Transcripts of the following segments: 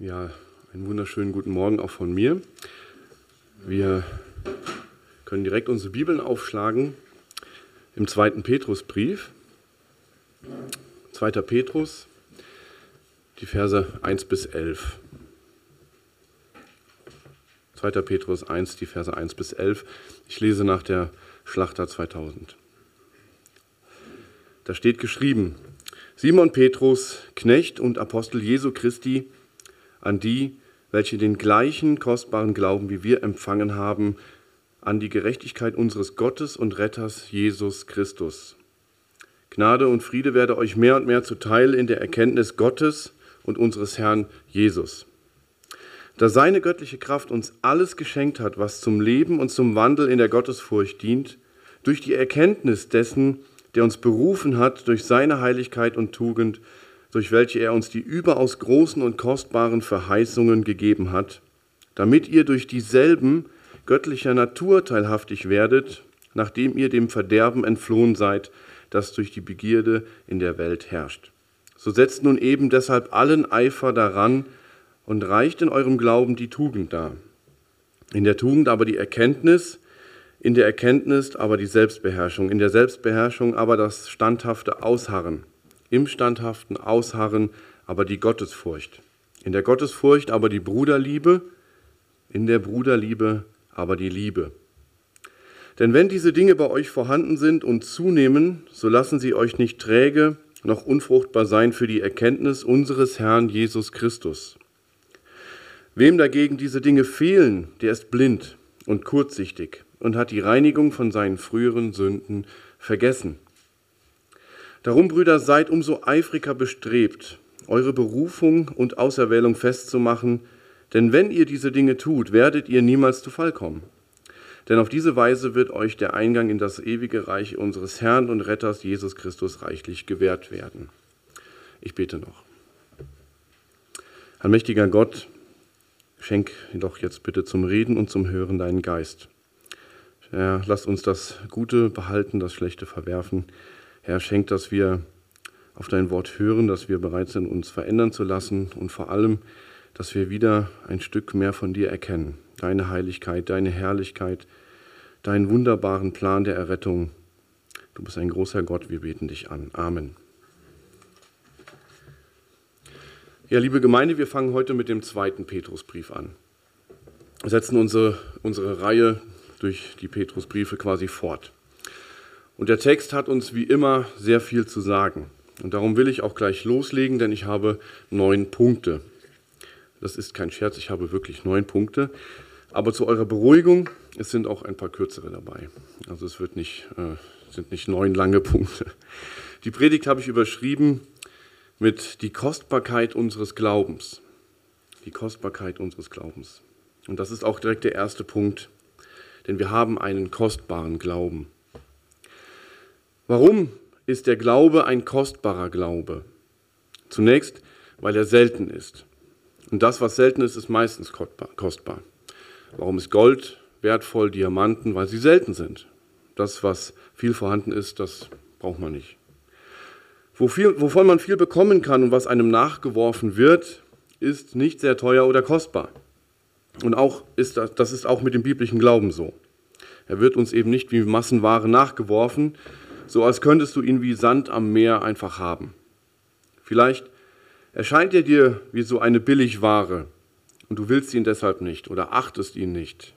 Ja, einen wunderschönen guten Morgen auch von mir. Wir können direkt unsere Bibeln aufschlagen im zweiten Petrusbrief. 2. Petrus, die Verse 1 bis 11. 2. Petrus 1, die Verse 1 bis 11. Ich lese nach der Schlachter 2000. Da steht geschrieben, Simon Petrus, Knecht und Apostel Jesu Christi, an die, welche den gleichen kostbaren Glauben wie wir empfangen haben, an die Gerechtigkeit unseres Gottes und Retters Jesus Christus. Gnade und Friede werde euch mehr und mehr zuteil in der Erkenntnis Gottes und unseres Herrn Jesus. Da seine göttliche Kraft uns alles geschenkt hat, was zum Leben und zum Wandel in der Gottesfurcht dient, durch die Erkenntnis dessen, der uns berufen hat durch seine Heiligkeit und Tugend, durch welche er uns die überaus großen und kostbaren Verheißungen gegeben hat, damit ihr durch dieselben göttlicher Natur teilhaftig werdet, nachdem ihr dem Verderben entflohen seid, das durch die Begierde in der Welt herrscht. So setzt nun eben deshalb allen Eifer daran und reicht in eurem Glauben die Tugend dar. In der Tugend aber die Erkenntnis, in der Erkenntnis aber die Selbstbeherrschung, in der Selbstbeherrschung aber das standhafte Ausharren im standhaften Ausharren aber die Gottesfurcht, in der Gottesfurcht aber die Bruderliebe, in der Bruderliebe aber die Liebe. Denn wenn diese Dinge bei euch vorhanden sind und zunehmen, so lassen sie euch nicht träge noch unfruchtbar sein für die Erkenntnis unseres Herrn Jesus Christus. Wem dagegen diese Dinge fehlen, der ist blind und kurzsichtig und hat die Reinigung von seinen früheren Sünden vergessen. Darum, Brüder, seid umso eifriger bestrebt, eure Berufung und Auserwählung festzumachen, denn wenn ihr diese Dinge tut, werdet ihr niemals zu Fall kommen. Denn auf diese Weise wird euch der Eingang in das ewige Reich unseres Herrn und Retters Jesus Christus reichlich gewährt werden. Ich bete noch. Allmächtiger Gott, schenk doch jetzt bitte zum Reden und zum Hören deinen Geist. Ja, lass uns das Gute behalten, das Schlechte verwerfen. Herr, schenk, dass wir auf dein Wort hören, dass wir bereit sind, uns verändern zu lassen und vor allem, dass wir wieder ein Stück mehr von dir erkennen. Deine Heiligkeit, deine Herrlichkeit, deinen wunderbaren Plan der Errettung. Du bist ein großer Gott, wir beten dich an. Amen. Ja, liebe Gemeinde, wir fangen heute mit dem zweiten Petrusbrief an. Wir setzen unsere, unsere Reihe durch die Petrusbriefe quasi fort. Und der Text hat uns wie immer sehr viel zu sagen. Und darum will ich auch gleich loslegen, denn ich habe neun Punkte. Das ist kein Scherz, ich habe wirklich neun Punkte. Aber zu eurer Beruhigung, es sind auch ein paar kürzere dabei. Also es wird nicht, äh, sind nicht neun lange Punkte. Die Predigt habe ich überschrieben mit die Kostbarkeit unseres Glaubens. Die Kostbarkeit unseres Glaubens. Und das ist auch direkt der erste Punkt, denn wir haben einen kostbaren Glauben. Warum ist der Glaube ein kostbarer Glaube? Zunächst, weil er selten ist. Und das, was selten ist, ist meistens kostbar. Warum ist Gold wertvoll, Diamanten? Weil sie selten sind. Das, was viel vorhanden ist, das braucht man nicht. wovon man viel bekommen kann und was einem nachgeworfen wird, ist nicht sehr teuer oder kostbar. Und auch ist das, das ist auch mit dem biblischen Glauben so. Er wird uns eben nicht wie Massenware nachgeworfen, so als könntest du ihn wie Sand am Meer einfach haben. Vielleicht erscheint er dir wie so eine Billigware und du willst ihn deshalb nicht oder achtest ihn nicht.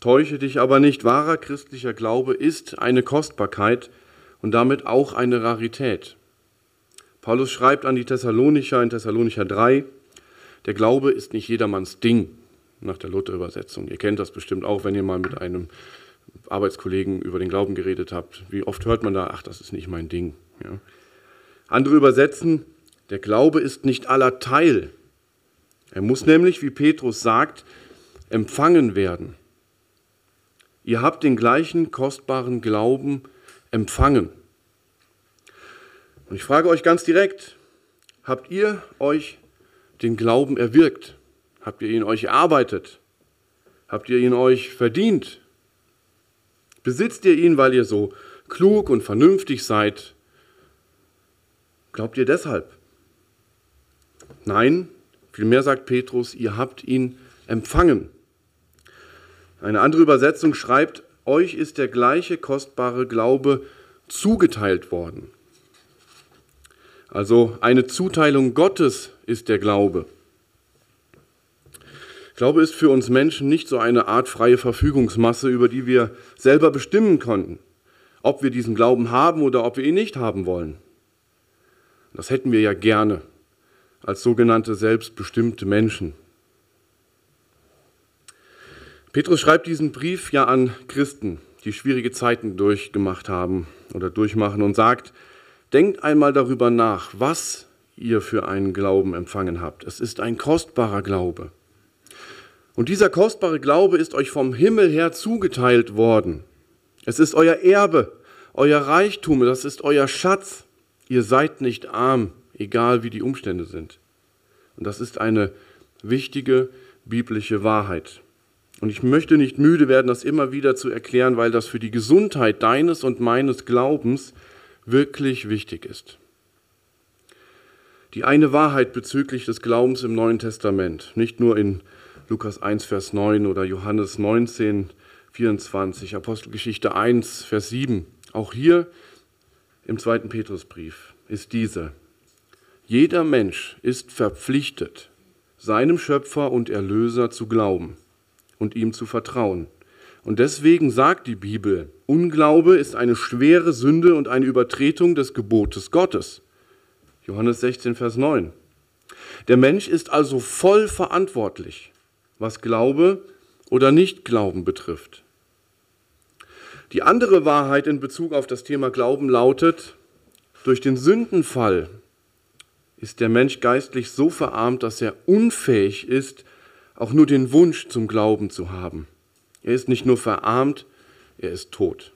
Täusche dich aber nicht, wahrer christlicher Glaube ist eine Kostbarkeit und damit auch eine Rarität. Paulus schreibt an die Thessalonicher in Thessalonicher 3, der Glaube ist nicht jedermanns Ding, nach der Luther-Übersetzung. Ihr kennt das bestimmt auch, wenn ihr mal mit einem Arbeitskollegen über den Glauben geredet habt, wie oft hört man da, ach, das ist nicht mein Ding. Ja. Andere übersetzen, der Glaube ist nicht aller Teil. Er muss nämlich, wie Petrus sagt, empfangen werden. Ihr habt den gleichen kostbaren Glauben empfangen. Und ich frage euch ganz direkt, habt ihr euch den Glauben erwirkt? Habt ihr ihn euch erarbeitet? Habt ihr ihn euch verdient? Besitzt ihr ihn, weil ihr so klug und vernünftig seid? Glaubt ihr deshalb? Nein, Vielmehr sagt Petrus, ihr habt ihn empfangen. Eine andere Übersetzung schreibt, euch ist der gleiche kostbare Glaube zugeteilt worden. Also eine Zuteilung Gottes ist der Glaube. Glaube ist für uns Menschen nicht so eine Art freie Verfügungsmasse, über die wir selber bestimmen konnten, ob wir diesen Glauben haben oder ob wir ihn nicht haben wollen. Das hätten wir ja gerne als sogenannte selbstbestimmte Menschen. Petrus schreibt diesen Brief ja an Christen, die schwierige Zeiten durchgemacht haben oder durchmachen und sagt, denkt einmal darüber nach, was ihr für einen Glauben empfangen habt. Es ist ein kostbarer Glaube. Und dieser kostbare Glaube ist euch vom Himmel her zugeteilt worden. Es ist euer Erbe, euer Reichtum, das ist euer Schatz. Ihr seid nicht arm, egal wie die Umstände sind. Und das ist eine wichtige biblische Wahrheit. Und ich möchte nicht müde werden, das immer wieder zu erklären, weil das für die Gesundheit deines und meines Glaubens wirklich wichtig ist. Die eine Wahrheit bezüglich des Glaubens im Neuen Testament, nicht nur in Lukas 1, Vers 9 oder Johannes 19, 24, Apostelgeschichte 1, Vers 7. Auch hier im zweiten Petrusbrief ist diese. Jeder Mensch ist verpflichtet, seinem Schöpfer und Erlöser zu glauben und ihm zu vertrauen. Und deswegen sagt die Bibel, Unglaube ist eine schwere Sünde und eine Übertretung des Gebotes Gottes. Johannes 16, Vers 9. Der Mensch ist also voll verantwortlich was Glaube oder Nicht-Glauben betrifft. Die andere Wahrheit in Bezug auf das Thema Glauben lautet, durch den Sündenfall ist der Mensch geistlich so verarmt, dass er unfähig ist, auch nur den Wunsch zum Glauben zu haben. Er ist nicht nur verarmt, er ist tot.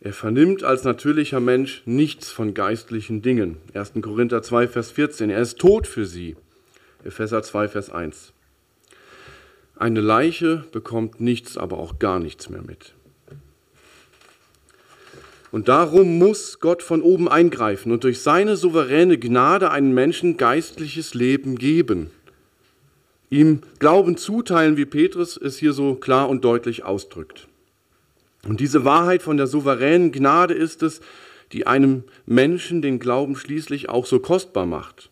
Er vernimmt als natürlicher Mensch nichts von geistlichen Dingen. 1. Korinther 2, Vers 14. Er ist tot für sie. Epheser 2, Vers 1. Eine Leiche bekommt nichts, aber auch gar nichts mehr mit. Und darum muss Gott von oben eingreifen und durch seine souveräne Gnade einen Menschen geistliches Leben geben. Ihm Glauben zuteilen, wie Petrus es hier so klar und deutlich ausdrückt. Und diese Wahrheit von der souveränen Gnade ist es, die einem Menschen den Glauben schließlich auch so kostbar macht.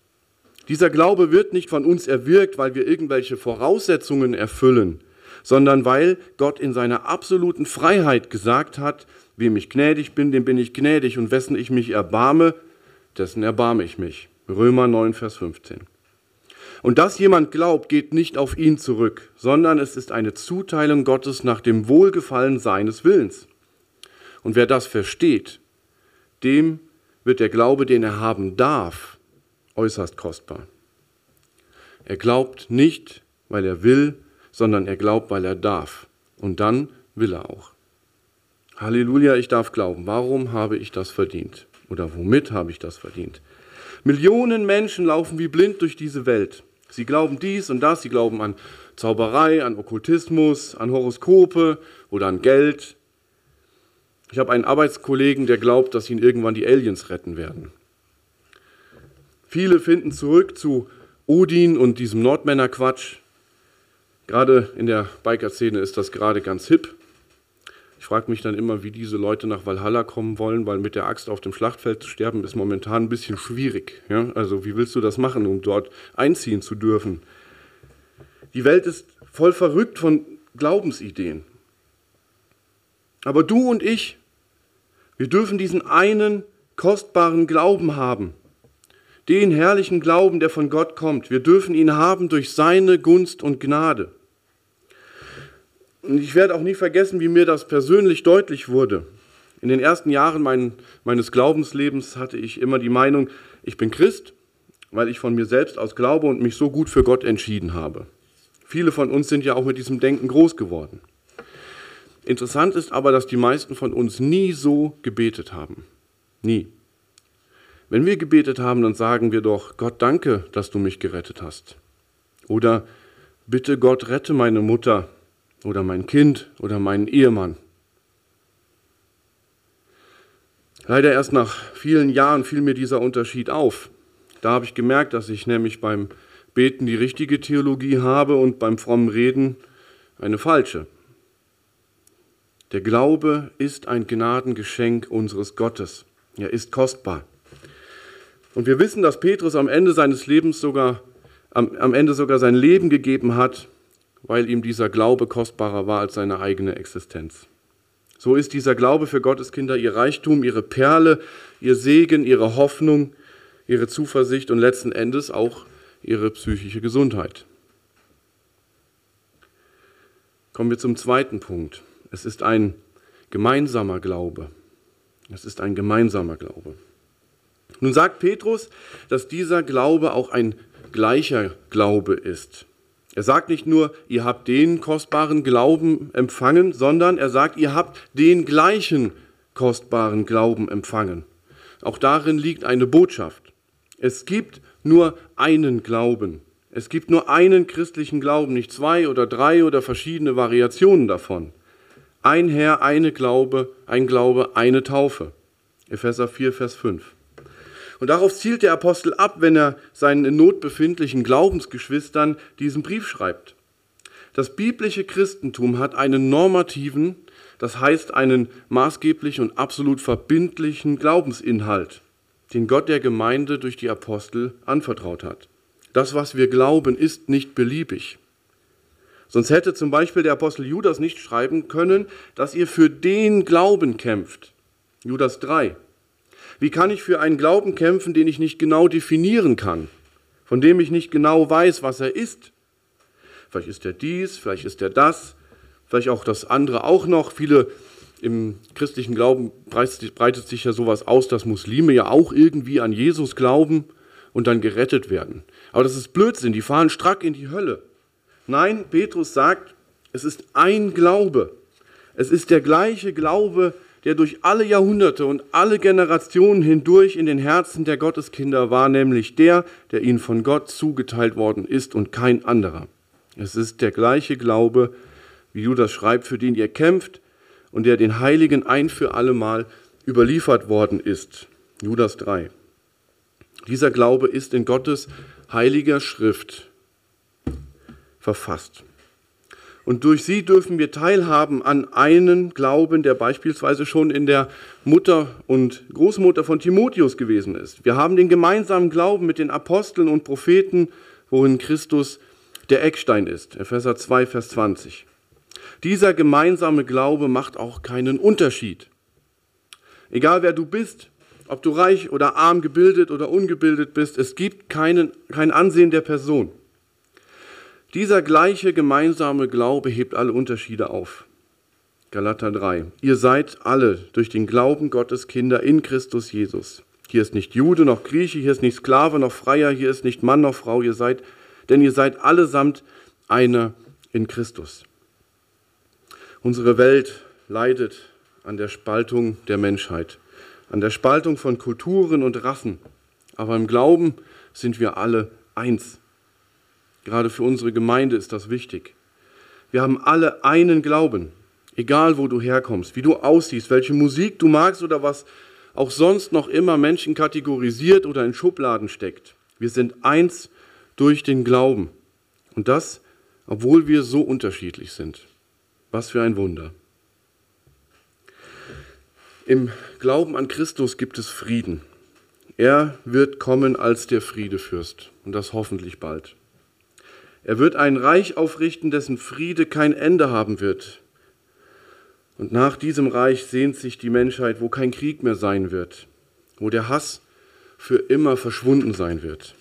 Dieser Glaube wird nicht von uns erwirkt, weil wir irgendwelche Voraussetzungen erfüllen, sondern weil Gott in seiner absoluten Freiheit gesagt hat, wem ich gnädig bin, dem bin ich gnädig und wessen ich mich erbarme, dessen erbarme ich mich. Römer 9, Vers 15. Und dass jemand glaubt, geht nicht auf ihn zurück, sondern es ist eine Zuteilung Gottes nach dem Wohlgefallen seines Willens. Und wer das versteht, dem wird der Glaube, den er haben darf, äußerst kostbar. Er glaubt nicht, weil er will, sondern er glaubt, weil er darf. Und dann will er auch. Halleluja, ich darf glauben. Warum habe ich das verdient? Oder womit habe ich das verdient? Millionen Menschen laufen wie blind durch diese Welt. Sie glauben dies und das, sie glauben an Zauberei, an Okkultismus, an Horoskope oder an Geld. Ich habe einen Arbeitskollegen, der glaubt, dass ihn irgendwann die Aliens retten werden. Viele finden zurück zu Odin und diesem Nordmänner-Quatsch. Gerade in der Biker-Szene ist das gerade ganz hip. Ich frage mich dann immer, wie diese Leute nach Valhalla kommen wollen, weil mit der Axt auf dem Schlachtfeld zu sterben ist momentan ein bisschen schwierig. Ja? Also wie willst du das machen, um dort einziehen zu dürfen? Die Welt ist voll verrückt von Glaubensideen. Aber du und ich, wir dürfen diesen einen kostbaren Glauben haben den herrlichen Glauben, der von Gott kommt. Wir dürfen ihn haben durch seine Gunst und Gnade. Und ich werde auch nie vergessen, wie mir das persönlich deutlich wurde. In den ersten Jahren mein, meines Glaubenslebens hatte ich immer die Meinung, ich bin Christ, weil ich von mir selbst aus glaube und mich so gut für Gott entschieden habe. Viele von uns sind ja auch mit diesem Denken groß geworden. Interessant ist aber, dass die meisten von uns nie so gebetet haben. Nie. Wenn wir gebetet haben, dann sagen wir doch, Gott danke, dass du mich gerettet hast. Oder bitte Gott rette meine Mutter oder mein Kind oder meinen Ehemann. Leider erst nach vielen Jahren fiel mir dieser Unterschied auf. Da habe ich gemerkt, dass ich nämlich beim Beten die richtige Theologie habe und beim frommen Reden eine falsche. Der Glaube ist ein Gnadengeschenk unseres Gottes. Er ist kostbar. Und wir wissen, dass Petrus am Ende seines Lebens sogar, am, am Ende sogar sein Leben gegeben hat, weil ihm dieser Glaube kostbarer war als seine eigene Existenz. So ist dieser Glaube für Gottes Kinder ihr Reichtum, ihre Perle, ihr Segen, ihre Hoffnung, ihre Zuversicht und letzten Endes auch ihre psychische Gesundheit. Kommen wir zum zweiten Punkt. Es ist ein gemeinsamer Glaube. Es ist ein gemeinsamer Glaube. Nun sagt Petrus, dass dieser Glaube auch ein gleicher Glaube ist. Er sagt nicht nur, ihr habt den kostbaren Glauben empfangen, sondern er sagt, ihr habt den gleichen kostbaren Glauben empfangen. Auch darin liegt eine Botschaft. Es gibt nur einen Glauben. Es gibt nur einen christlichen Glauben, nicht zwei oder drei oder verschiedene Variationen davon. Ein Herr, eine Glaube, ein Glaube, eine Taufe. Epheser 4, Vers 5. Und darauf zielt der Apostel ab, wenn er seinen in Not befindlichen Glaubensgeschwistern diesen Brief schreibt. Das biblische Christentum hat einen normativen, das heißt einen maßgeblichen und absolut verbindlichen Glaubensinhalt, den Gott der Gemeinde durch die Apostel anvertraut hat. Das, was wir glauben, ist nicht beliebig. Sonst hätte zum Beispiel der Apostel Judas nicht schreiben können, dass ihr für den Glauben kämpft. Judas 3. Wie kann ich für einen Glauben kämpfen, den ich nicht genau definieren kann, von dem ich nicht genau weiß, was er ist? Vielleicht ist er dies, vielleicht ist er das, vielleicht auch das andere auch noch. Viele im christlichen Glauben breitet sich ja sowas aus, dass Muslime ja auch irgendwie an Jesus glauben und dann gerettet werden. Aber das ist Blödsinn, die fahren strack in die Hölle. Nein, Petrus sagt, es ist ein Glaube. Es ist der gleiche Glaube, der durch alle Jahrhunderte und alle Generationen hindurch in den Herzen der Gotteskinder war, nämlich der, der ihnen von Gott zugeteilt worden ist und kein anderer. Es ist der gleiche Glaube, wie Judas schreibt, für den ihr kämpft und der den Heiligen ein für allemal überliefert worden ist. Judas 3. Dieser Glaube ist in Gottes heiliger Schrift verfasst. Und durch sie dürfen wir teilhaben an einen Glauben, der beispielsweise schon in der Mutter und Großmutter von Timotheus gewesen ist. Wir haben den gemeinsamen Glauben mit den Aposteln und Propheten, worin Christus der Eckstein ist. Epheser 2, Vers 20. Dieser gemeinsame Glaube macht auch keinen Unterschied. Egal wer du bist, ob du reich oder arm, gebildet oder ungebildet bist, es gibt keinen, kein Ansehen der Person. Dieser gleiche gemeinsame Glaube hebt alle Unterschiede auf. Galater 3. Ihr seid alle durch den Glauben Gottes Kinder in Christus Jesus. Hier ist nicht Jude noch Grieche, hier ist nicht Sklave noch Freier, hier ist nicht Mann noch Frau, ihr seid, denn ihr seid allesamt einer in Christus. Unsere Welt leidet an der Spaltung der Menschheit, an der Spaltung von Kulturen und Rassen. Aber im Glauben sind wir alle eins. Gerade für unsere Gemeinde ist das wichtig. Wir haben alle einen Glauben, egal wo du herkommst, wie du aussiehst, welche Musik du magst oder was auch sonst noch immer Menschen kategorisiert oder in Schubladen steckt. Wir sind eins durch den Glauben. Und das, obwohl wir so unterschiedlich sind. Was für ein Wunder. Im Glauben an Christus gibt es Frieden. Er wird kommen als der Friedefürst und das hoffentlich bald. Er wird ein Reich aufrichten, dessen Friede kein Ende haben wird. Und nach diesem Reich sehnt sich die Menschheit, wo kein Krieg mehr sein wird, wo der Hass für immer verschwunden sein wird.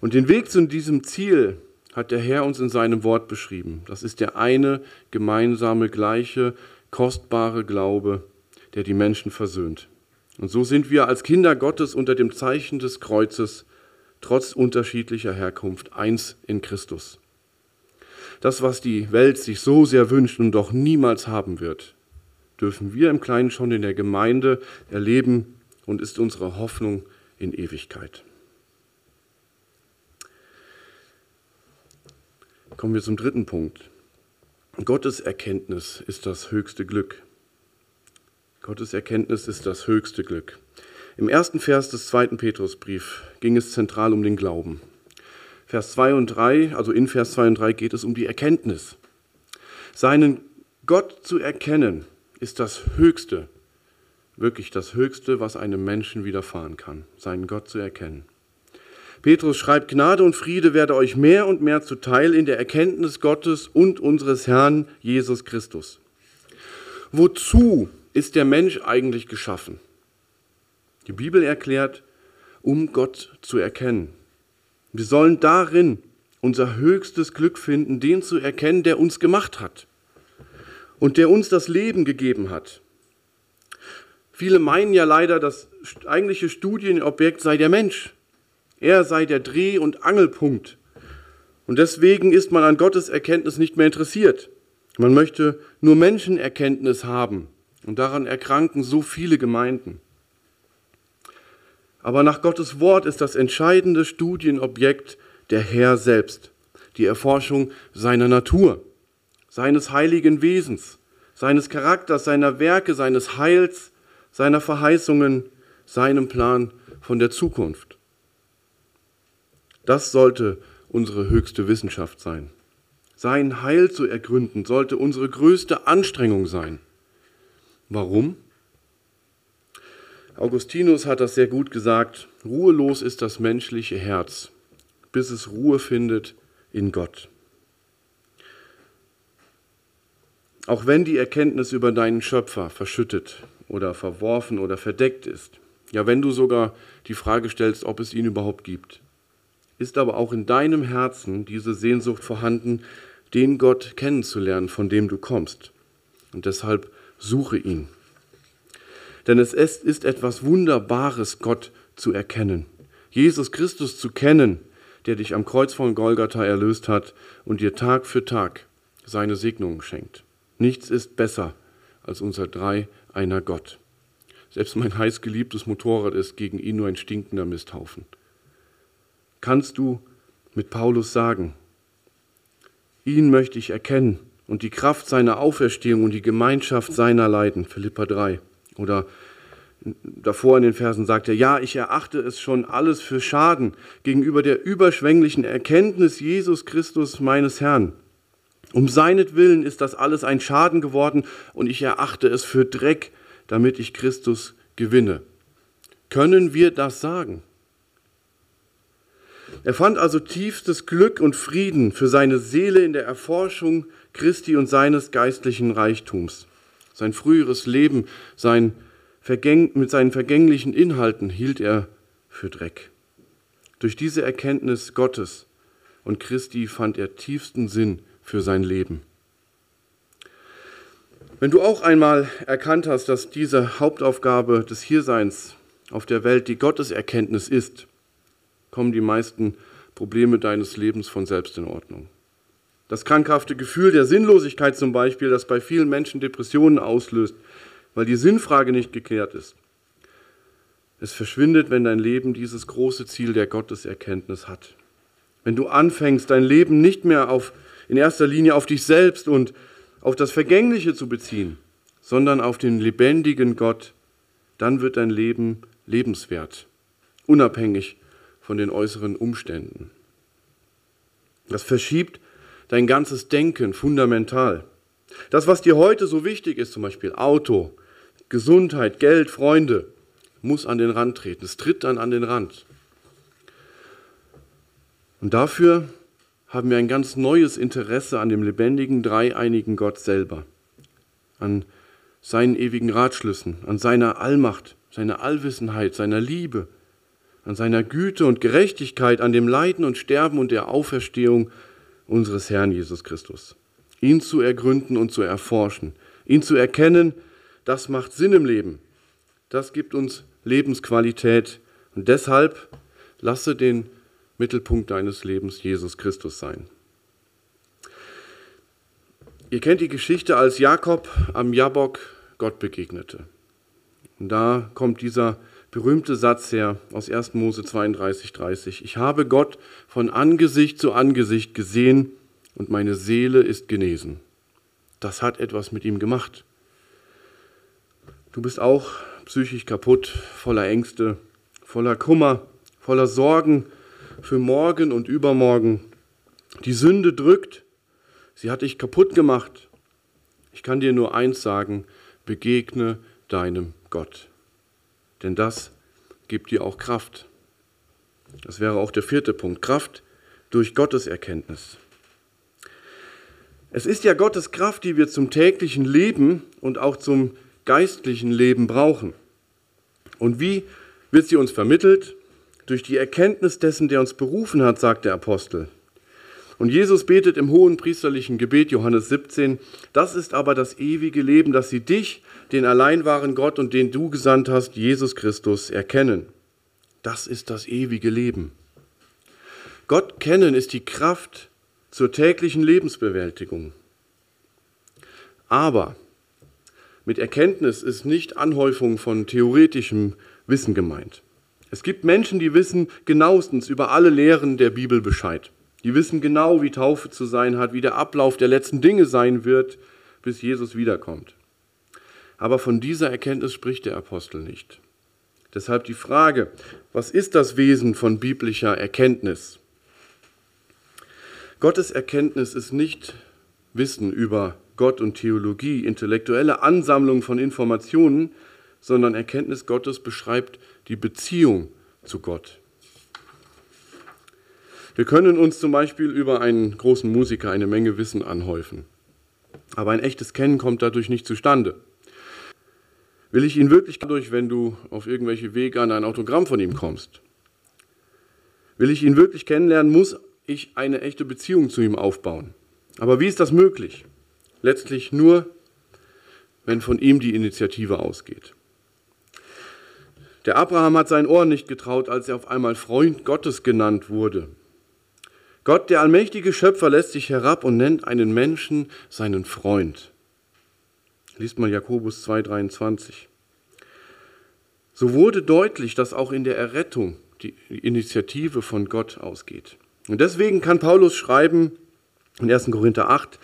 Und den Weg zu diesem Ziel hat der Herr uns in seinem Wort beschrieben. Das ist der eine gemeinsame, gleiche, kostbare Glaube, der die Menschen versöhnt. Und so sind wir als Kinder Gottes unter dem Zeichen des Kreuzes trotz unterschiedlicher Herkunft eins in Christus. Das, was die Welt sich so sehr wünscht und doch niemals haben wird, dürfen wir im Kleinen schon in der Gemeinde erleben und ist unsere Hoffnung in Ewigkeit. Kommen wir zum dritten Punkt. Gottes Erkenntnis ist das höchste Glück. Gottes Erkenntnis ist das höchste Glück. Im ersten Vers des zweiten Petrusbrief ging es zentral um den Glauben. Vers 2 und 3, also in Vers 2 und 3 geht es um die Erkenntnis. Seinen Gott zu erkennen ist das Höchste, wirklich das Höchste, was einem Menschen widerfahren kann, seinen Gott zu erkennen. Petrus schreibt, Gnade und Friede werde euch mehr und mehr zuteil in der Erkenntnis Gottes und unseres Herrn Jesus Christus. Wozu ist der Mensch eigentlich geschaffen? Die Bibel erklärt, um Gott zu erkennen. Wir sollen darin unser höchstes Glück finden, den zu erkennen, der uns gemacht hat und der uns das Leben gegeben hat. Viele meinen ja leider, das eigentliche Studienobjekt sei der Mensch. Er sei der Dreh- und Angelpunkt. Und deswegen ist man an Gottes Erkenntnis nicht mehr interessiert. Man möchte nur Menschenerkenntnis haben. Und daran erkranken so viele Gemeinden. Aber nach Gottes Wort ist das entscheidende Studienobjekt der Herr selbst, die Erforschung seiner Natur, seines heiligen Wesens, seines Charakters, seiner Werke, seines Heils, seiner Verheißungen, seinem Plan von der Zukunft. Das sollte unsere höchste Wissenschaft sein. Sein Heil zu ergründen sollte unsere größte Anstrengung sein. Warum? Augustinus hat das sehr gut gesagt. Ruhelos ist das menschliche Herz, bis es Ruhe findet in Gott. Auch wenn die Erkenntnis über deinen Schöpfer verschüttet oder verworfen oder verdeckt ist, ja wenn du sogar die Frage stellst, ob es ihn überhaupt gibt, ist aber auch in deinem Herzen diese Sehnsucht vorhanden, den Gott kennenzulernen, von dem du kommst. Und deshalb suche ihn. Denn es ist etwas Wunderbares, Gott zu erkennen. Jesus Christus zu kennen, der dich am Kreuz von Golgatha erlöst hat und dir Tag für Tag seine Segnungen schenkt. Nichts ist besser als unser drei einer Gott. Selbst mein heißgeliebtes Motorrad ist gegen ihn nur ein stinkender Misthaufen. Kannst du mit Paulus sagen, ihn möchte ich erkennen und die Kraft seiner Auferstehung und die Gemeinschaft seiner Leiden, Philippa 3. Oder davor in den Versen sagt er, ja, ich erachte es schon alles für Schaden gegenüber der überschwänglichen Erkenntnis Jesus Christus meines Herrn. Um seinetwillen ist das alles ein Schaden geworden und ich erachte es für Dreck, damit ich Christus gewinne. Können wir das sagen? Er fand also tiefstes Glück und Frieden für seine Seele in der Erforschung Christi und seines geistlichen Reichtums. Sein früheres Leben sein mit seinen vergänglichen Inhalten hielt er für Dreck. Durch diese Erkenntnis Gottes und Christi fand er tiefsten Sinn für sein Leben. Wenn du auch einmal erkannt hast, dass diese Hauptaufgabe des Hierseins auf der Welt die Gotteserkenntnis ist, kommen die meisten Probleme deines Lebens von selbst in Ordnung. Das krankhafte Gefühl der Sinnlosigkeit zum Beispiel, das bei vielen Menschen Depressionen auslöst, weil die Sinnfrage nicht geklärt ist. Es verschwindet, wenn dein Leben dieses große Ziel der Gotteserkenntnis hat. Wenn du anfängst, dein Leben nicht mehr auf, in erster Linie auf dich selbst und auf das Vergängliche zu beziehen, sondern auf den lebendigen Gott, dann wird dein Leben lebenswert, unabhängig von den äußeren Umständen. Das verschiebt dein ganzes Denken fundamental. Das, was dir heute so wichtig ist, zum Beispiel Auto, Gesundheit, Geld, Freunde, muss an den Rand treten. Es tritt dann an den Rand. Und dafür haben wir ein ganz neues Interesse an dem lebendigen, dreieinigen Gott selber, an seinen ewigen Ratschlüssen, an seiner Allmacht, seiner Allwissenheit, seiner Liebe, an seiner Güte und Gerechtigkeit, an dem Leiden und Sterben und der Auferstehung unseres Herrn Jesus Christus. Ihn zu ergründen und zu erforschen, ihn zu erkennen, das macht Sinn im Leben. Das gibt uns Lebensqualität. Und deshalb lasse den Mittelpunkt deines Lebens Jesus Christus sein. Ihr kennt die Geschichte, als Jakob am Jabok Gott begegnete. Und da kommt dieser berühmte Satz her aus 1. Mose 32, 30. Ich habe Gott von Angesicht zu Angesicht gesehen und meine Seele ist genesen. Das hat etwas mit ihm gemacht. Du bist auch psychisch kaputt, voller Ängste, voller Kummer, voller Sorgen für morgen und übermorgen. Die Sünde drückt, sie hat dich kaputt gemacht. Ich kann dir nur eins sagen, begegne deinem Gott. Denn das gibt dir auch Kraft. Das wäre auch der vierte Punkt, Kraft durch Gottes Erkenntnis. Es ist ja Gottes Kraft, die wir zum täglichen Leben und auch zum geistlichen Leben brauchen. Und wie wird sie uns vermittelt? Durch die Erkenntnis dessen, der uns berufen hat, sagt der Apostel. Und Jesus betet im hohen priesterlichen Gebet Johannes 17, das ist aber das ewige Leben, dass sie dich, den allein wahren Gott und den du gesandt hast, Jesus Christus, erkennen. Das ist das ewige Leben. Gott kennen ist die Kraft zur täglichen Lebensbewältigung. Aber mit Erkenntnis ist nicht Anhäufung von theoretischem Wissen gemeint. Es gibt Menschen, die wissen genauestens über alle Lehren der Bibel Bescheid. Die wissen genau, wie Taufe zu sein hat, wie der Ablauf der letzten Dinge sein wird, bis Jesus wiederkommt. Aber von dieser Erkenntnis spricht der Apostel nicht. Deshalb die Frage, was ist das Wesen von biblischer Erkenntnis? Gottes Erkenntnis ist nicht Wissen über Gott und Theologie, intellektuelle Ansammlung von Informationen, sondern Erkenntnis Gottes beschreibt die Beziehung zu Gott. Wir können uns zum Beispiel über einen großen Musiker eine Menge Wissen anhäufen. Aber ein echtes Kennen kommt dadurch nicht zustande. Will ich ihn wirklich dadurch, wenn du auf irgendwelche Wege an ein Autogramm von ihm kommst? Will ich ihn wirklich kennenlernen, muss ich eine echte Beziehung zu ihm aufbauen. Aber wie ist das möglich? Letztlich nur, wenn von ihm die Initiative ausgeht. Der Abraham hat seinen Ohren nicht getraut, als er auf einmal Freund Gottes genannt wurde. Gott, der allmächtige Schöpfer, lässt sich herab und nennt einen Menschen seinen Freund. Liest mal Jakobus 2,23. So wurde deutlich, dass auch in der Errettung die Initiative von Gott ausgeht. Und deswegen kann Paulus schreiben in 1. Korinther 8,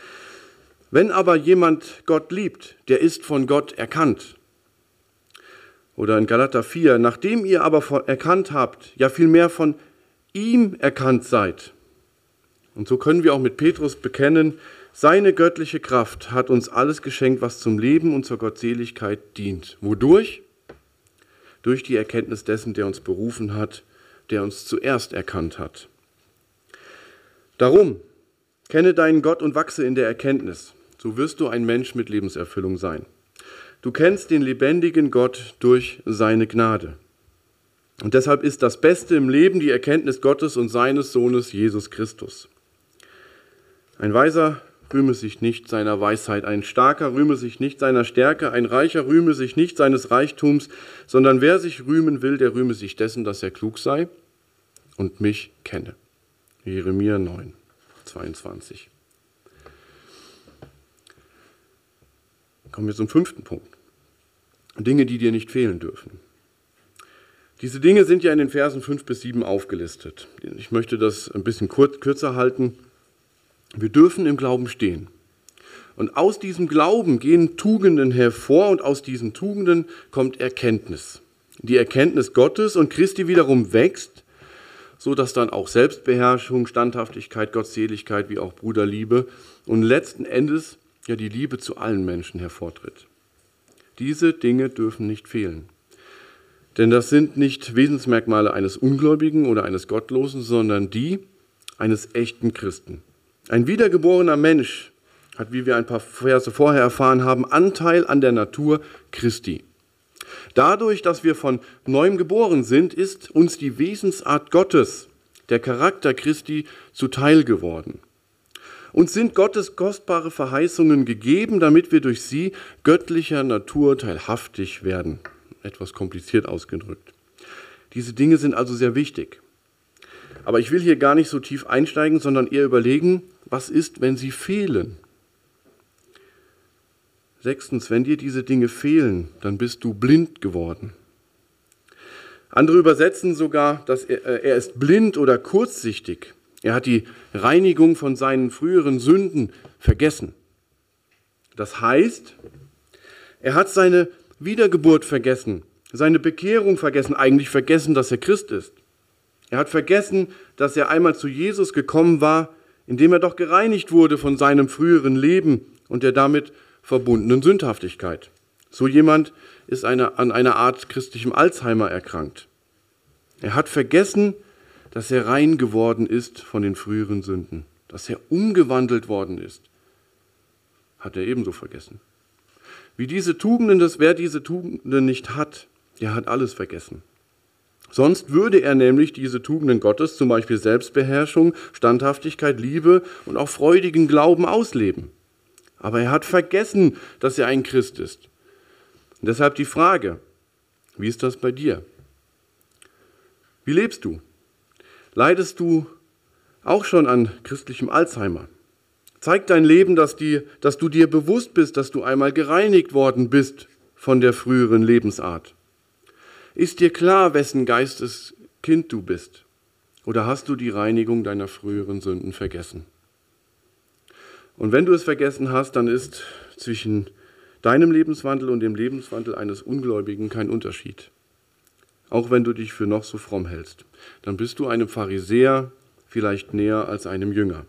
wenn aber jemand Gott liebt, der ist von Gott erkannt. Oder in Galater 4, nachdem ihr aber erkannt habt, ja vielmehr von ihm erkannt seid, und so können wir auch mit Petrus bekennen, seine göttliche Kraft hat uns alles geschenkt, was zum Leben und zur Gottseligkeit dient. Wodurch? Durch die Erkenntnis dessen, der uns berufen hat, der uns zuerst erkannt hat. Darum, kenne deinen Gott und wachse in der Erkenntnis. So wirst du ein Mensch mit Lebenserfüllung sein. Du kennst den lebendigen Gott durch seine Gnade. Und deshalb ist das Beste im Leben die Erkenntnis Gottes und seines Sohnes Jesus Christus. Ein Weiser rühme sich nicht seiner Weisheit, ein Starker rühme sich nicht seiner Stärke, ein Reicher rühme sich nicht seines Reichtums, sondern wer sich rühmen will, der rühme sich dessen, dass er klug sei und mich kenne. Jeremia 9, 22. Kommen wir zum fünften Punkt. Dinge, die dir nicht fehlen dürfen. Diese Dinge sind ja in den Versen 5 bis 7 aufgelistet. Ich möchte das ein bisschen kurz, kürzer halten. Wir dürfen im Glauben stehen. Und aus diesem Glauben gehen Tugenden hervor und aus diesen Tugenden kommt Erkenntnis. Die Erkenntnis Gottes und Christi wiederum wächst, so dass dann auch Selbstbeherrschung, Standhaftigkeit, Gottseligkeit wie auch Bruderliebe und letzten Endes ja die Liebe zu allen Menschen hervortritt. Diese Dinge dürfen nicht fehlen. Denn das sind nicht Wesensmerkmale eines Ungläubigen oder eines Gottlosen, sondern die eines echten Christen. Ein wiedergeborener Mensch hat, wie wir ein paar Verse vorher erfahren haben, Anteil an der Natur Christi. Dadurch, dass wir von neuem geboren sind, ist uns die Wesensart Gottes, der Charakter Christi, zuteil geworden. Uns sind Gottes kostbare Verheißungen gegeben, damit wir durch sie göttlicher Natur teilhaftig werden. Etwas kompliziert ausgedrückt. Diese Dinge sind also sehr wichtig. Aber ich will hier gar nicht so tief einsteigen, sondern eher überlegen, was ist, wenn sie fehlen? Sechstens, wenn dir diese Dinge fehlen, dann bist du blind geworden. Andere übersetzen sogar, dass er, äh, er ist blind oder kurzsichtig. Er hat die Reinigung von seinen früheren Sünden vergessen. Das heißt, er hat seine Wiedergeburt vergessen, seine Bekehrung vergessen, eigentlich vergessen, dass er Christ ist. Er hat vergessen, dass er einmal zu Jesus gekommen war, indem er doch gereinigt wurde von seinem früheren Leben und der damit verbundenen Sündhaftigkeit. So jemand ist eine, an einer Art christlichem Alzheimer erkrankt. Er hat vergessen, dass er rein geworden ist von den früheren Sünden, dass er umgewandelt worden ist. Hat er ebenso vergessen. Wie diese Tugenden, das wer diese Tugenden nicht hat, der hat alles vergessen. Sonst würde er nämlich diese Tugenden Gottes, zum Beispiel Selbstbeherrschung, Standhaftigkeit, Liebe und auch freudigen Glauben ausleben. Aber er hat vergessen, dass er ein Christ ist. Und deshalb die Frage, wie ist das bei dir? Wie lebst du? Leidest du auch schon an christlichem Alzheimer? Zeigt dein Leben, dass, die, dass du dir bewusst bist, dass du einmal gereinigt worden bist von der früheren Lebensart? Ist dir klar, wessen Geistes Kind du bist? Oder hast du die Reinigung deiner früheren Sünden vergessen? Und wenn du es vergessen hast, dann ist zwischen deinem Lebenswandel und dem Lebenswandel eines Ungläubigen kein Unterschied. Auch wenn du dich für noch so fromm hältst, dann bist du einem Pharisäer vielleicht näher als einem Jünger.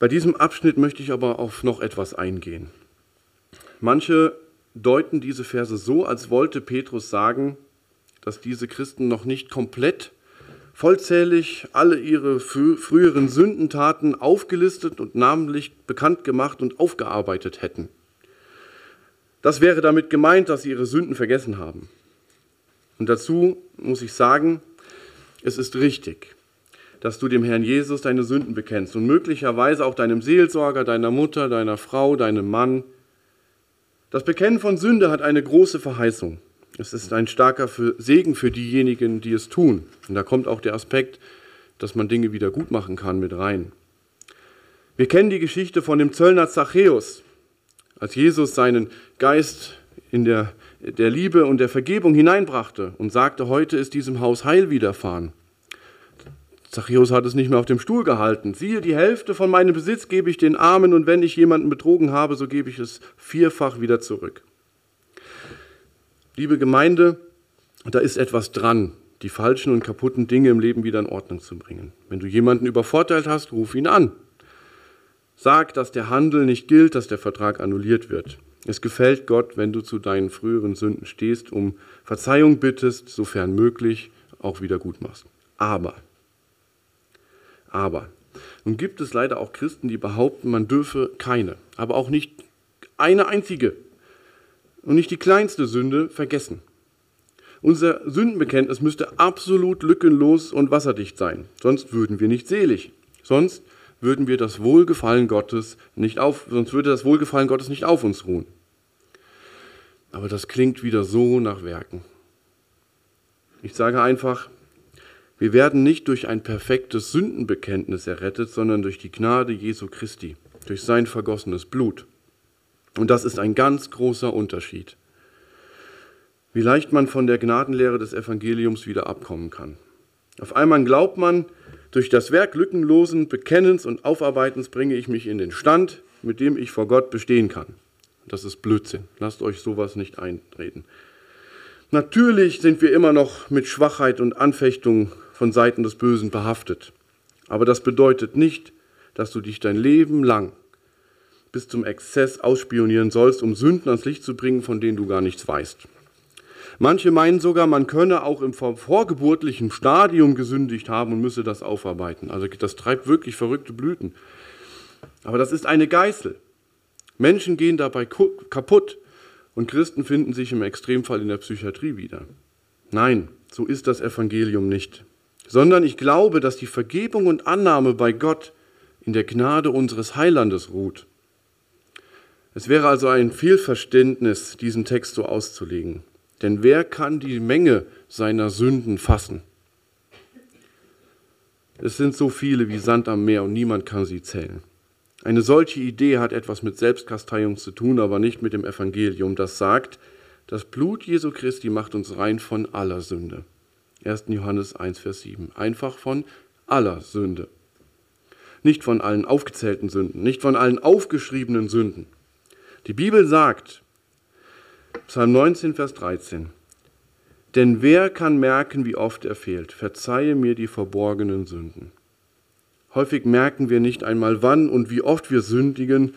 Bei diesem Abschnitt möchte ich aber auf noch etwas eingehen. Manche deuten diese Verse so, als wollte Petrus sagen, dass diese Christen noch nicht komplett vollzählig alle ihre früheren Sündentaten aufgelistet und namentlich bekannt gemacht und aufgearbeitet hätten. Das wäre damit gemeint, dass sie ihre Sünden vergessen haben. Und dazu muss ich sagen, es ist richtig, dass du dem Herrn Jesus deine Sünden bekennst und möglicherweise auch deinem Seelsorger, deiner Mutter, deiner Frau, deinem Mann, das Bekennen von Sünde hat eine große Verheißung. Es ist ein starker Segen für diejenigen, die es tun. Und da kommt auch der Aspekt, dass man Dinge wieder gut machen kann, mit rein. Wir kennen die Geschichte von dem Zöllner Zachäus, als Jesus seinen Geist in der, der Liebe und der Vergebung hineinbrachte und sagte, heute ist diesem Haus Heil widerfahren. Zachäus hat es nicht mehr auf dem Stuhl gehalten. Siehe, die Hälfte von meinem Besitz gebe ich den Armen und wenn ich jemanden betrogen habe, so gebe ich es vierfach wieder zurück. Liebe Gemeinde, da ist etwas dran, die falschen und kaputten Dinge im Leben wieder in Ordnung zu bringen. Wenn du jemanden übervorteilt hast, ruf ihn an. Sag, dass der Handel nicht gilt, dass der Vertrag annulliert wird. Es gefällt Gott, wenn du zu deinen früheren Sünden stehst, um Verzeihung bittest, sofern möglich, auch wieder gut machst. Aber aber. Nun gibt es leider auch Christen, die behaupten, man dürfe keine, aber auch nicht eine einzige und nicht die kleinste Sünde vergessen. Unser Sündenbekenntnis müsste absolut lückenlos und wasserdicht sein, sonst würden wir nicht selig. Sonst würden wir das Wohlgefallen Gottes nicht auf, sonst würde das Wohlgefallen Gottes nicht auf uns ruhen. Aber das klingt wieder so nach Werken. Ich sage einfach, wir werden nicht durch ein perfektes Sündenbekenntnis errettet, sondern durch die Gnade Jesu Christi, durch sein vergossenes Blut. Und das ist ein ganz großer Unterschied. Wie leicht man von der Gnadenlehre des Evangeliums wieder abkommen kann. Auf einmal glaubt man, durch das Werk lückenlosen Bekennens und Aufarbeitens bringe ich mich in den Stand, mit dem ich vor Gott bestehen kann. Das ist Blödsinn. Lasst euch sowas nicht einreden. Natürlich sind wir immer noch mit Schwachheit und Anfechtung von Seiten des Bösen behaftet. Aber das bedeutet nicht, dass du dich dein Leben lang bis zum Exzess ausspionieren sollst, um Sünden ans Licht zu bringen, von denen du gar nichts weißt. Manche meinen sogar, man könne auch im vorgeburtlichen Stadium gesündigt haben und müsse das aufarbeiten. Also das treibt wirklich verrückte Blüten. Aber das ist eine Geißel. Menschen gehen dabei kaputt und Christen finden sich im Extremfall in der Psychiatrie wieder. Nein, so ist das Evangelium nicht sondern ich glaube, dass die Vergebung und Annahme bei Gott in der Gnade unseres Heilandes ruht. Es wäre also ein Fehlverständnis, diesen Text so auszulegen. Denn wer kann die Menge seiner Sünden fassen? Es sind so viele wie Sand am Meer und niemand kann sie zählen. Eine solche Idee hat etwas mit Selbstkasteiung zu tun, aber nicht mit dem Evangelium, das sagt, das Blut Jesu Christi macht uns rein von aller Sünde. 1. Johannes 1, Vers 7. Einfach von aller Sünde. Nicht von allen aufgezählten Sünden, nicht von allen aufgeschriebenen Sünden. Die Bibel sagt, Psalm 19, Vers 13, Denn wer kann merken, wie oft er fehlt? Verzeihe mir die verborgenen Sünden. Häufig merken wir nicht einmal, wann und wie oft wir sündigen,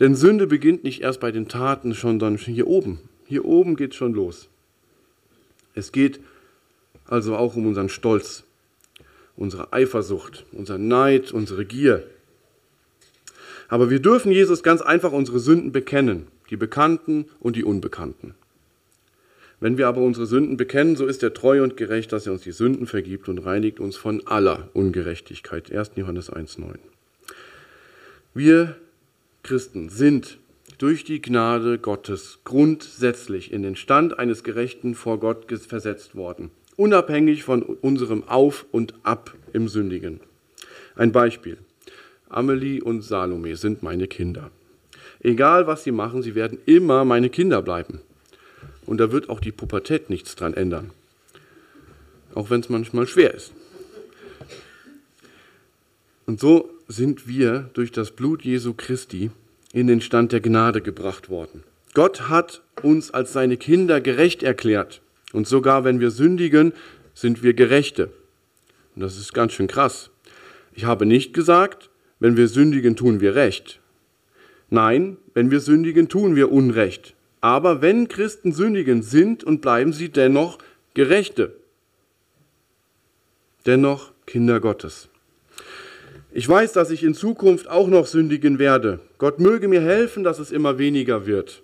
denn Sünde beginnt nicht erst bei den Taten, sondern hier oben. Hier oben geht es schon los. Es geht also auch um unseren Stolz, unsere Eifersucht, unser Neid, unsere Gier. Aber wir dürfen Jesus ganz einfach unsere Sünden bekennen, die bekannten und die unbekannten. Wenn wir aber unsere Sünden bekennen, so ist er treu und gerecht, dass er uns die Sünden vergibt und reinigt uns von aller Ungerechtigkeit. 1. Johannes 1.9. Wir Christen sind durch die Gnade Gottes grundsätzlich in den Stand eines Gerechten vor Gott versetzt worden, unabhängig von unserem Auf und Ab im Sündigen. Ein Beispiel. Amelie und Salome sind meine Kinder. Egal was sie machen, sie werden immer meine Kinder bleiben. Und da wird auch die Pubertät nichts dran ändern. Auch wenn es manchmal schwer ist. Und so sind wir durch das Blut Jesu Christi in den Stand der Gnade gebracht worden. Gott hat uns als seine Kinder gerecht erklärt. Und sogar wenn wir sündigen, sind wir Gerechte. Und das ist ganz schön krass. Ich habe nicht gesagt, wenn wir sündigen, tun wir Recht. Nein, wenn wir sündigen, tun wir Unrecht. Aber wenn Christen sündigen, sind und bleiben sie dennoch Gerechte. Dennoch Kinder Gottes. Ich weiß, dass ich in Zukunft auch noch sündigen werde. Gott möge mir helfen, dass es immer weniger wird.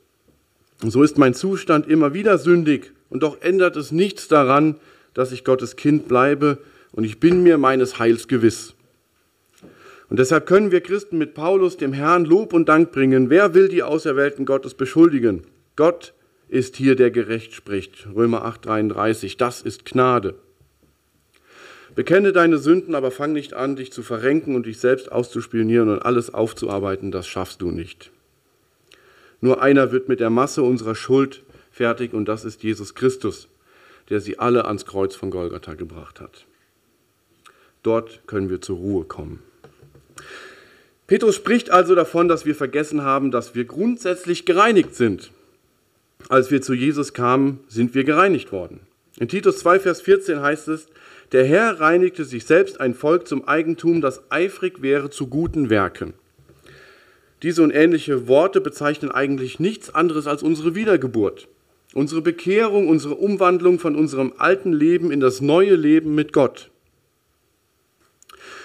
Und so ist mein Zustand immer wieder sündig und doch ändert es nichts daran, dass ich Gottes Kind bleibe und ich bin mir meines Heils gewiss. Und deshalb können wir Christen mit Paulus dem Herrn Lob und Dank bringen. Wer will die Auserwählten Gottes beschuldigen? Gott ist hier, der gerecht spricht. Römer 8:33. Das ist Gnade. Bekenne deine Sünden, aber fang nicht an, dich zu verrenken und dich selbst auszuspionieren und alles aufzuarbeiten, das schaffst du nicht. Nur einer wird mit der Masse unserer Schuld fertig und das ist Jesus Christus, der sie alle ans Kreuz von Golgatha gebracht hat. Dort können wir zur Ruhe kommen. Petrus spricht also davon, dass wir vergessen haben, dass wir grundsätzlich gereinigt sind. Als wir zu Jesus kamen, sind wir gereinigt worden. In Titus 2, Vers 14 heißt es, der Herr reinigte sich selbst ein Volk zum Eigentum, das eifrig wäre zu guten Werken. Diese und ähnliche Worte bezeichnen eigentlich nichts anderes als unsere Wiedergeburt, unsere Bekehrung, unsere Umwandlung von unserem alten Leben in das neue Leben mit Gott.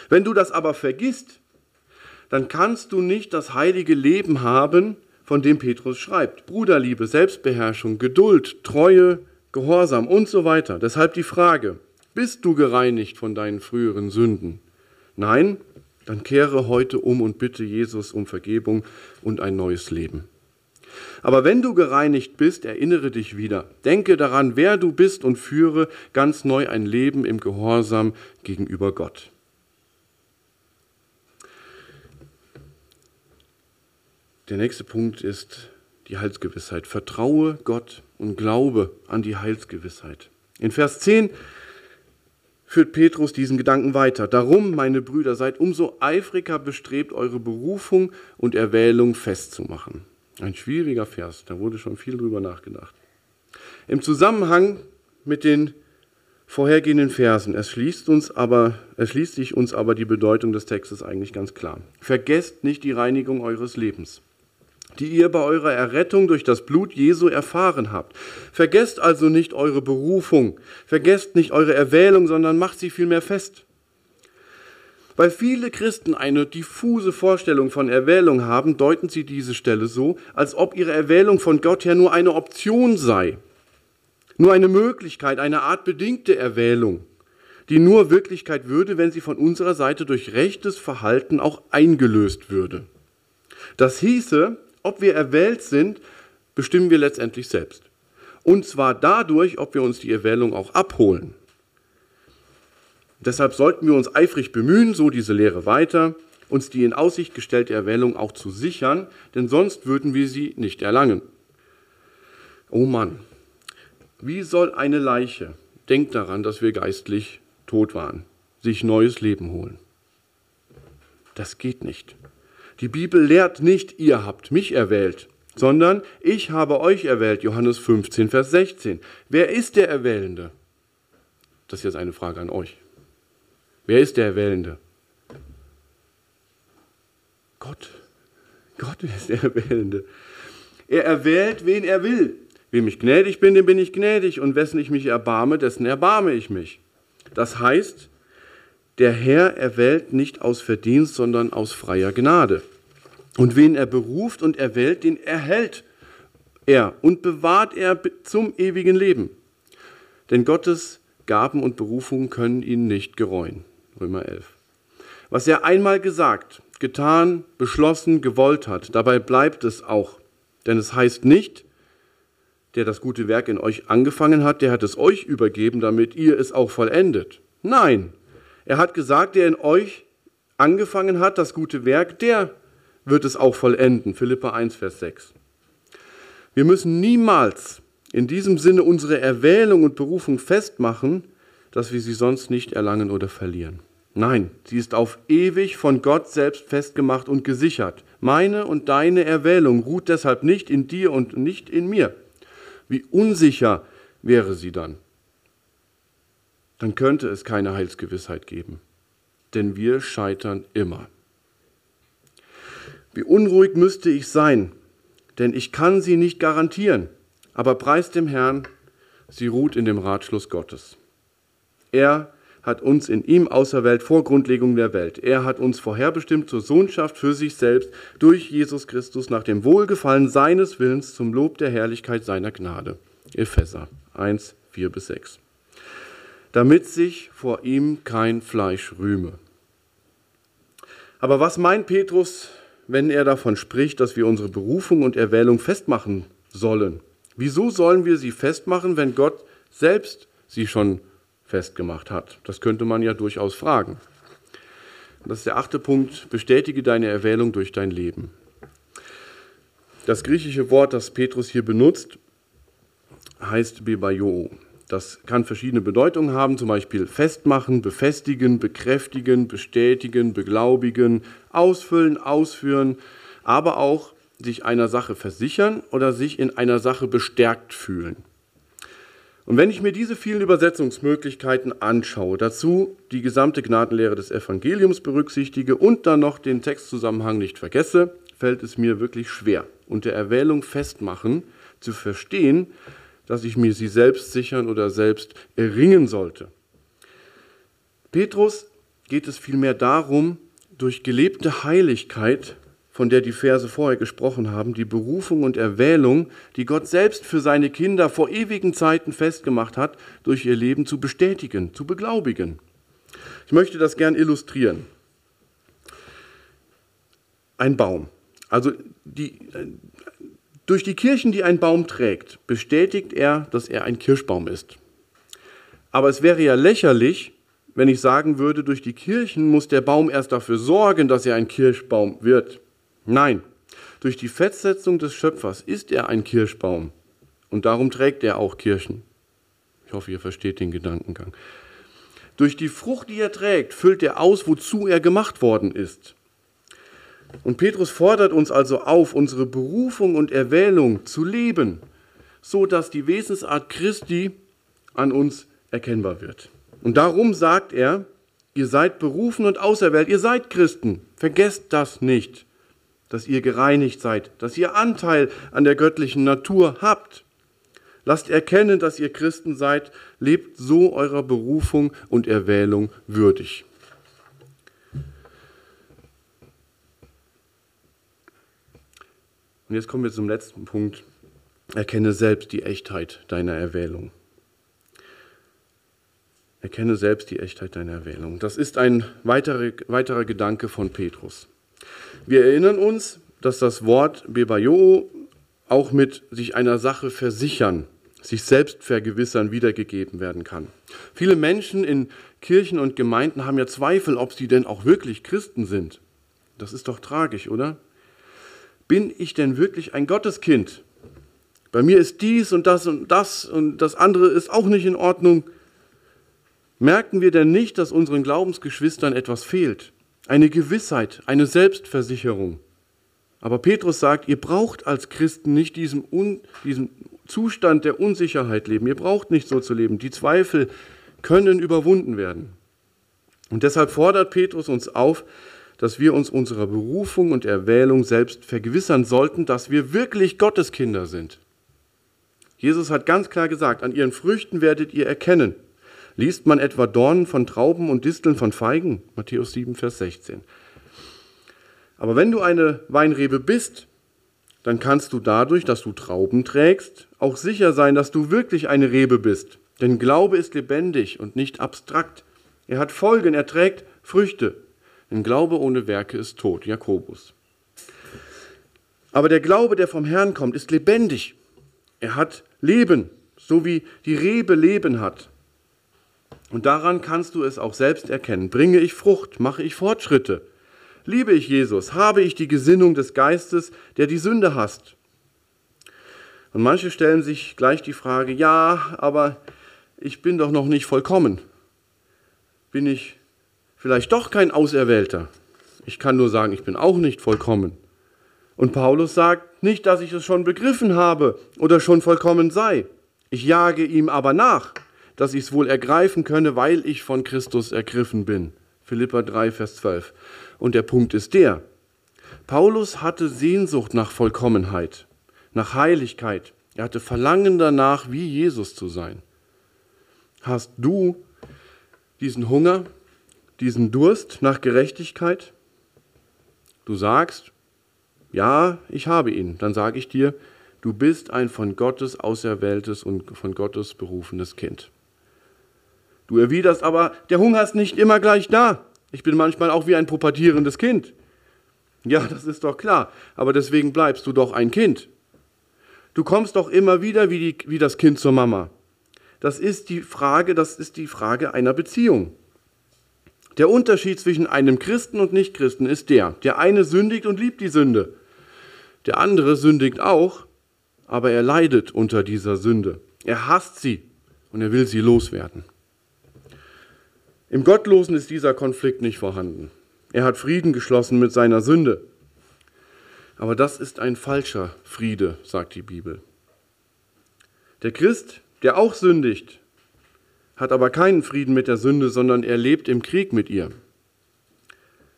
Wenn du das aber vergisst, dann kannst du nicht das heilige Leben haben, von dem Petrus schreibt. Bruderliebe, Selbstbeherrschung, Geduld, Treue, Gehorsam und so weiter. Deshalb die Frage, bist du gereinigt von deinen früheren Sünden? Nein? Dann kehre heute um und bitte Jesus um Vergebung und ein neues Leben. Aber wenn du gereinigt bist, erinnere dich wieder. Denke daran, wer du bist und führe ganz neu ein Leben im Gehorsam gegenüber Gott. Der nächste Punkt ist die Heilsgewissheit. Vertraue Gott und glaube an die Heilsgewissheit. In Vers 10 führt Petrus diesen Gedanken weiter. Darum, meine Brüder, seid umso eifriger bestrebt, eure Berufung und Erwählung festzumachen. Ein schwieriger Vers, da wurde schon viel drüber nachgedacht. Im Zusammenhang mit den vorhergehenden Versen erschließt, uns aber, erschließt sich uns aber die Bedeutung des Textes eigentlich ganz klar. Vergesst nicht die Reinigung eures Lebens die ihr bei eurer Errettung durch das Blut Jesu erfahren habt. Vergesst also nicht eure Berufung, vergesst nicht eure Erwählung, sondern macht sie vielmehr fest. Weil viele Christen eine diffuse Vorstellung von Erwählung haben, deuten sie diese Stelle so, als ob ihre Erwählung von Gott her nur eine Option sei, nur eine Möglichkeit, eine Art bedingte Erwählung, die nur Wirklichkeit würde, wenn sie von unserer Seite durch rechtes Verhalten auch eingelöst würde. Das hieße, ob wir erwählt sind, bestimmen wir letztendlich selbst. Und zwar dadurch, ob wir uns die Erwählung auch abholen. Deshalb sollten wir uns eifrig bemühen, so diese Lehre weiter, uns die in Aussicht gestellte Erwählung auch zu sichern, denn sonst würden wir sie nicht erlangen. Oh Mann, wie soll eine Leiche, denkt daran, dass wir geistlich tot waren, sich neues Leben holen? Das geht nicht. Die Bibel lehrt nicht, ihr habt mich erwählt. sondern ich habe euch erwählt, Johannes 15, Vers 16. Wer ist der Erwählende? Das ist jetzt eine Frage an euch. Wer ist der Erwählende? Gott. Gott ist der Erwählende. Er erwählt, wen er will. Wem ich gnädig bin, dem bin ich gnädig. Und wessen ich mich erbarme, dessen erbarme ich mich. Das heißt, der Herr erwählt nicht aus Verdienst, sondern aus freier Gnade. Und wen er beruft und erwählt, den erhält er und bewahrt er zum ewigen Leben. Denn Gottes Gaben und Berufungen können ihn nicht gereuen. Römer 11. Was er einmal gesagt, getan, beschlossen, gewollt hat, dabei bleibt es auch. Denn es heißt nicht, der das gute Werk in euch angefangen hat, der hat es euch übergeben, damit ihr es auch vollendet. Nein, er hat gesagt, der in euch angefangen hat, das gute Werk, der wird es auch vollenden. Philippa 1, Vers 6. Wir müssen niemals in diesem Sinne unsere Erwählung und Berufung festmachen, dass wir sie sonst nicht erlangen oder verlieren. Nein, sie ist auf ewig von Gott selbst festgemacht und gesichert. Meine und deine Erwählung ruht deshalb nicht in dir und nicht in mir. Wie unsicher wäre sie dann? Dann könnte es keine Heilsgewissheit geben, denn wir scheitern immer. Wie unruhig müsste ich sein, denn ich kann sie nicht garantieren, aber preis dem Herrn, sie ruht in dem Ratschluss Gottes. Er hat uns in ihm auserwählt vor Grundlegung der Welt. Er hat uns vorherbestimmt zur Sohnschaft für sich selbst durch Jesus Christus nach dem Wohlgefallen seines Willens zum Lob der Herrlichkeit seiner Gnade. Epheser 1, 4 bis 6. Damit sich vor ihm kein Fleisch rühme. Aber was meint Petrus wenn er davon spricht, dass wir unsere Berufung und Erwählung festmachen sollen. Wieso sollen wir sie festmachen, wenn Gott selbst sie schon festgemacht hat? Das könnte man ja durchaus fragen. Das ist der achte Punkt. Bestätige deine Erwählung durch dein Leben. Das griechische Wort, das Petrus hier benutzt, heißt Bebayo. Das kann verschiedene Bedeutungen haben, zum Beispiel festmachen, befestigen, bekräftigen, bestätigen, beglaubigen, ausfüllen, ausführen, aber auch sich einer Sache versichern oder sich in einer Sache bestärkt fühlen. Und wenn ich mir diese vielen Übersetzungsmöglichkeiten anschaue, dazu die gesamte Gnadenlehre des Evangeliums berücksichtige und dann noch den Textzusammenhang nicht vergesse, fällt es mir wirklich schwer, unter Erwählung festmachen zu verstehen, dass ich mir sie selbst sichern oder selbst erringen sollte. Petrus geht es vielmehr darum, durch gelebte Heiligkeit, von der die Verse vorher gesprochen haben, die Berufung und Erwählung, die Gott selbst für seine Kinder vor ewigen Zeiten festgemacht hat, durch ihr Leben zu bestätigen, zu beglaubigen. Ich möchte das gern illustrieren. Ein Baum. Also die, durch die Kirchen, die ein Baum trägt, bestätigt er, dass er ein Kirschbaum ist. Aber es wäre ja lächerlich, wenn ich sagen würde, durch die Kirchen muss der Baum erst dafür sorgen, dass er ein Kirschbaum wird. Nein, durch die Fettsetzung des Schöpfers ist er ein Kirschbaum und darum trägt er auch Kirchen. Ich hoffe, ihr versteht den Gedankengang. Durch die Frucht, die er trägt, füllt er aus, wozu er gemacht worden ist. Und Petrus fordert uns also auf, unsere Berufung und Erwählung zu leben, so dass die Wesensart Christi an uns erkennbar wird. Und darum sagt er, ihr seid berufen und auserwählt, ihr seid Christen. Vergesst das nicht, dass ihr gereinigt seid, dass ihr Anteil an der göttlichen Natur habt. Lasst erkennen, dass ihr Christen seid, lebt so eurer Berufung und Erwählung würdig. Und jetzt kommen wir zum letzten Punkt. Erkenne selbst die Echtheit deiner Erwählung. Erkenne selbst die Echtheit deiner Erwählung. Das ist ein weiterer, weiterer Gedanke von Petrus. Wir erinnern uns, dass das Wort Bebayo auch mit sich einer Sache versichern, sich selbst vergewissern wiedergegeben werden kann. Viele Menschen in Kirchen und Gemeinden haben ja Zweifel, ob sie denn auch wirklich Christen sind. Das ist doch tragisch, oder? bin ich denn wirklich ein Gotteskind? Bei mir ist dies und das und das und das andere ist auch nicht in Ordnung. Merken wir denn nicht, dass unseren Glaubensgeschwistern etwas fehlt? Eine Gewissheit, eine Selbstversicherung. Aber Petrus sagt, ihr braucht als Christen nicht diesen, Un, diesen Zustand der Unsicherheit leben. Ihr braucht nicht so zu leben. Die Zweifel können überwunden werden. Und deshalb fordert Petrus uns auf, dass wir uns unserer Berufung und Erwählung selbst vergewissern sollten, dass wir wirklich Gottes Kinder sind. Jesus hat ganz klar gesagt, an ihren Früchten werdet ihr erkennen. Liest man etwa Dornen von Trauben und Disteln von Feigen? Matthäus 7, Vers 16. Aber wenn du eine Weinrebe bist, dann kannst du dadurch, dass du Trauben trägst, auch sicher sein, dass du wirklich eine Rebe bist. Denn Glaube ist lebendig und nicht abstrakt. Er hat Folgen, er trägt Früchte. Denn Glaube ohne Werke ist tot. Jakobus. Aber der Glaube, der vom Herrn kommt, ist lebendig. Er hat Leben, so wie die Rebe Leben hat. Und daran kannst du es auch selbst erkennen. Bringe ich Frucht, mache ich Fortschritte. Liebe ich Jesus, habe ich die Gesinnung des Geistes, der die Sünde hasst. Und manche stellen sich gleich die Frage, ja, aber ich bin doch noch nicht vollkommen. Bin ich vielleicht doch kein Auserwählter? Ich kann nur sagen, ich bin auch nicht vollkommen. Und Paulus sagt nicht, dass ich es schon begriffen habe oder schon vollkommen sei. Ich jage ihm aber nach, dass ich es wohl ergreifen könne, weil ich von Christus ergriffen bin. Philippa 3, Vers 12. Und der Punkt ist der, Paulus hatte Sehnsucht nach Vollkommenheit, nach Heiligkeit. Er hatte Verlangen danach, wie Jesus zu sein. Hast du diesen Hunger, diesen Durst nach Gerechtigkeit? Du sagst, ja, ich habe ihn. Dann sage ich dir, du bist ein von Gottes auserwähltes und von Gottes berufenes Kind. Du erwiderst aber, der Hunger ist nicht immer gleich da. Ich bin manchmal auch wie ein pubertierendes Kind. Ja, das ist doch klar, aber deswegen bleibst du doch ein Kind. Du kommst doch immer wieder wie, die, wie das Kind zur Mama. Das ist die Frage, das ist die Frage einer Beziehung. Der Unterschied zwischen einem Christen und Nichtchristen ist der, der eine sündigt und liebt die Sünde. Der andere sündigt auch, aber er leidet unter dieser Sünde. Er hasst sie und er will sie loswerden. Im Gottlosen ist dieser Konflikt nicht vorhanden. Er hat Frieden geschlossen mit seiner Sünde. Aber das ist ein falscher Friede, sagt die Bibel. Der Christ, der auch sündigt, hat aber keinen Frieden mit der Sünde, sondern er lebt im Krieg mit ihr.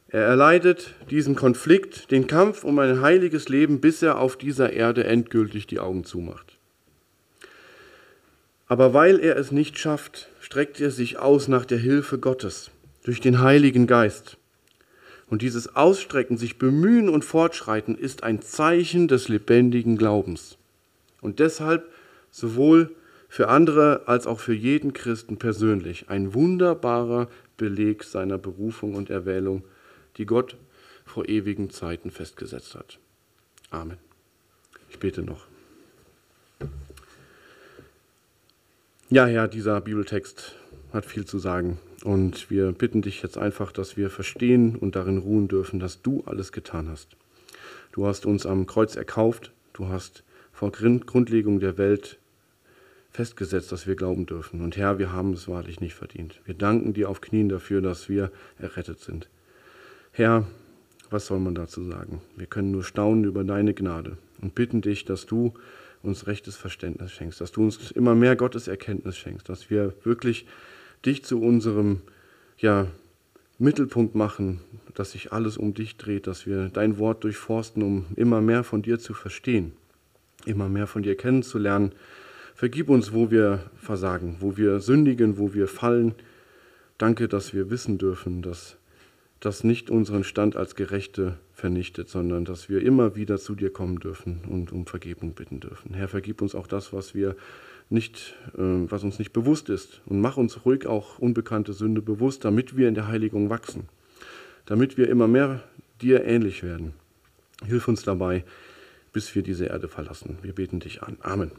Er erleidet diesen Konflikt, den Kampf um ein heiliges Leben, bis er auf dieser Erde endgültig die Augen zumacht. Aber weil er es nicht schafft, streckt er sich aus nach der Hilfe Gottes durch den Heiligen Geist. Und dieses Ausstrecken, sich bemühen und fortschreiten ist ein Zeichen des lebendigen Glaubens. Und deshalb sowohl für andere als auch für jeden Christen persönlich ein wunderbarer Beleg seiner Berufung und Erwählung die Gott vor ewigen Zeiten festgesetzt hat. Amen. Ich bete noch. Ja, Herr, dieser Bibeltext hat viel zu sagen. Und wir bitten dich jetzt einfach, dass wir verstehen und darin ruhen dürfen, dass du alles getan hast. Du hast uns am Kreuz erkauft. Du hast vor Grundlegung der Welt festgesetzt, dass wir glauben dürfen. Und Herr, wir haben es wahrlich nicht verdient. Wir danken dir auf Knien dafür, dass wir errettet sind. Herr, was soll man dazu sagen? Wir können nur staunen über deine Gnade und bitten dich, dass du uns rechtes Verständnis schenkst, dass du uns immer mehr Gottes Erkenntnis schenkst, dass wir wirklich dich zu unserem ja, Mittelpunkt machen, dass sich alles um dich dreht, dass wir dein Wort durchforsten, um immer mehr von dir zu verstehen, immer mehr von dir kennenzulernen. Vergib uns, wo wir versagen, wo wir sündigen, wo wir fallen. Danke, dass wir wissen dürfen, dass das nicht unseren Stand als Gerechte vernichtet, sondern dass wir immer wieder zu dir kommen dürfen und um Vergebung bitten dürfen. Herr, vergib uns auch das, was wir nicht, äh, was uns nicht bewusst ist und mach uns ruhig auch unbekannte Sünde bewusst, damit wir in der Heiligung wachsen, damit wir immer mehr dir ähnlich werden. Hilf uns dabei, bis wir diese Erde verlassen. Wir beten dich an. Amen.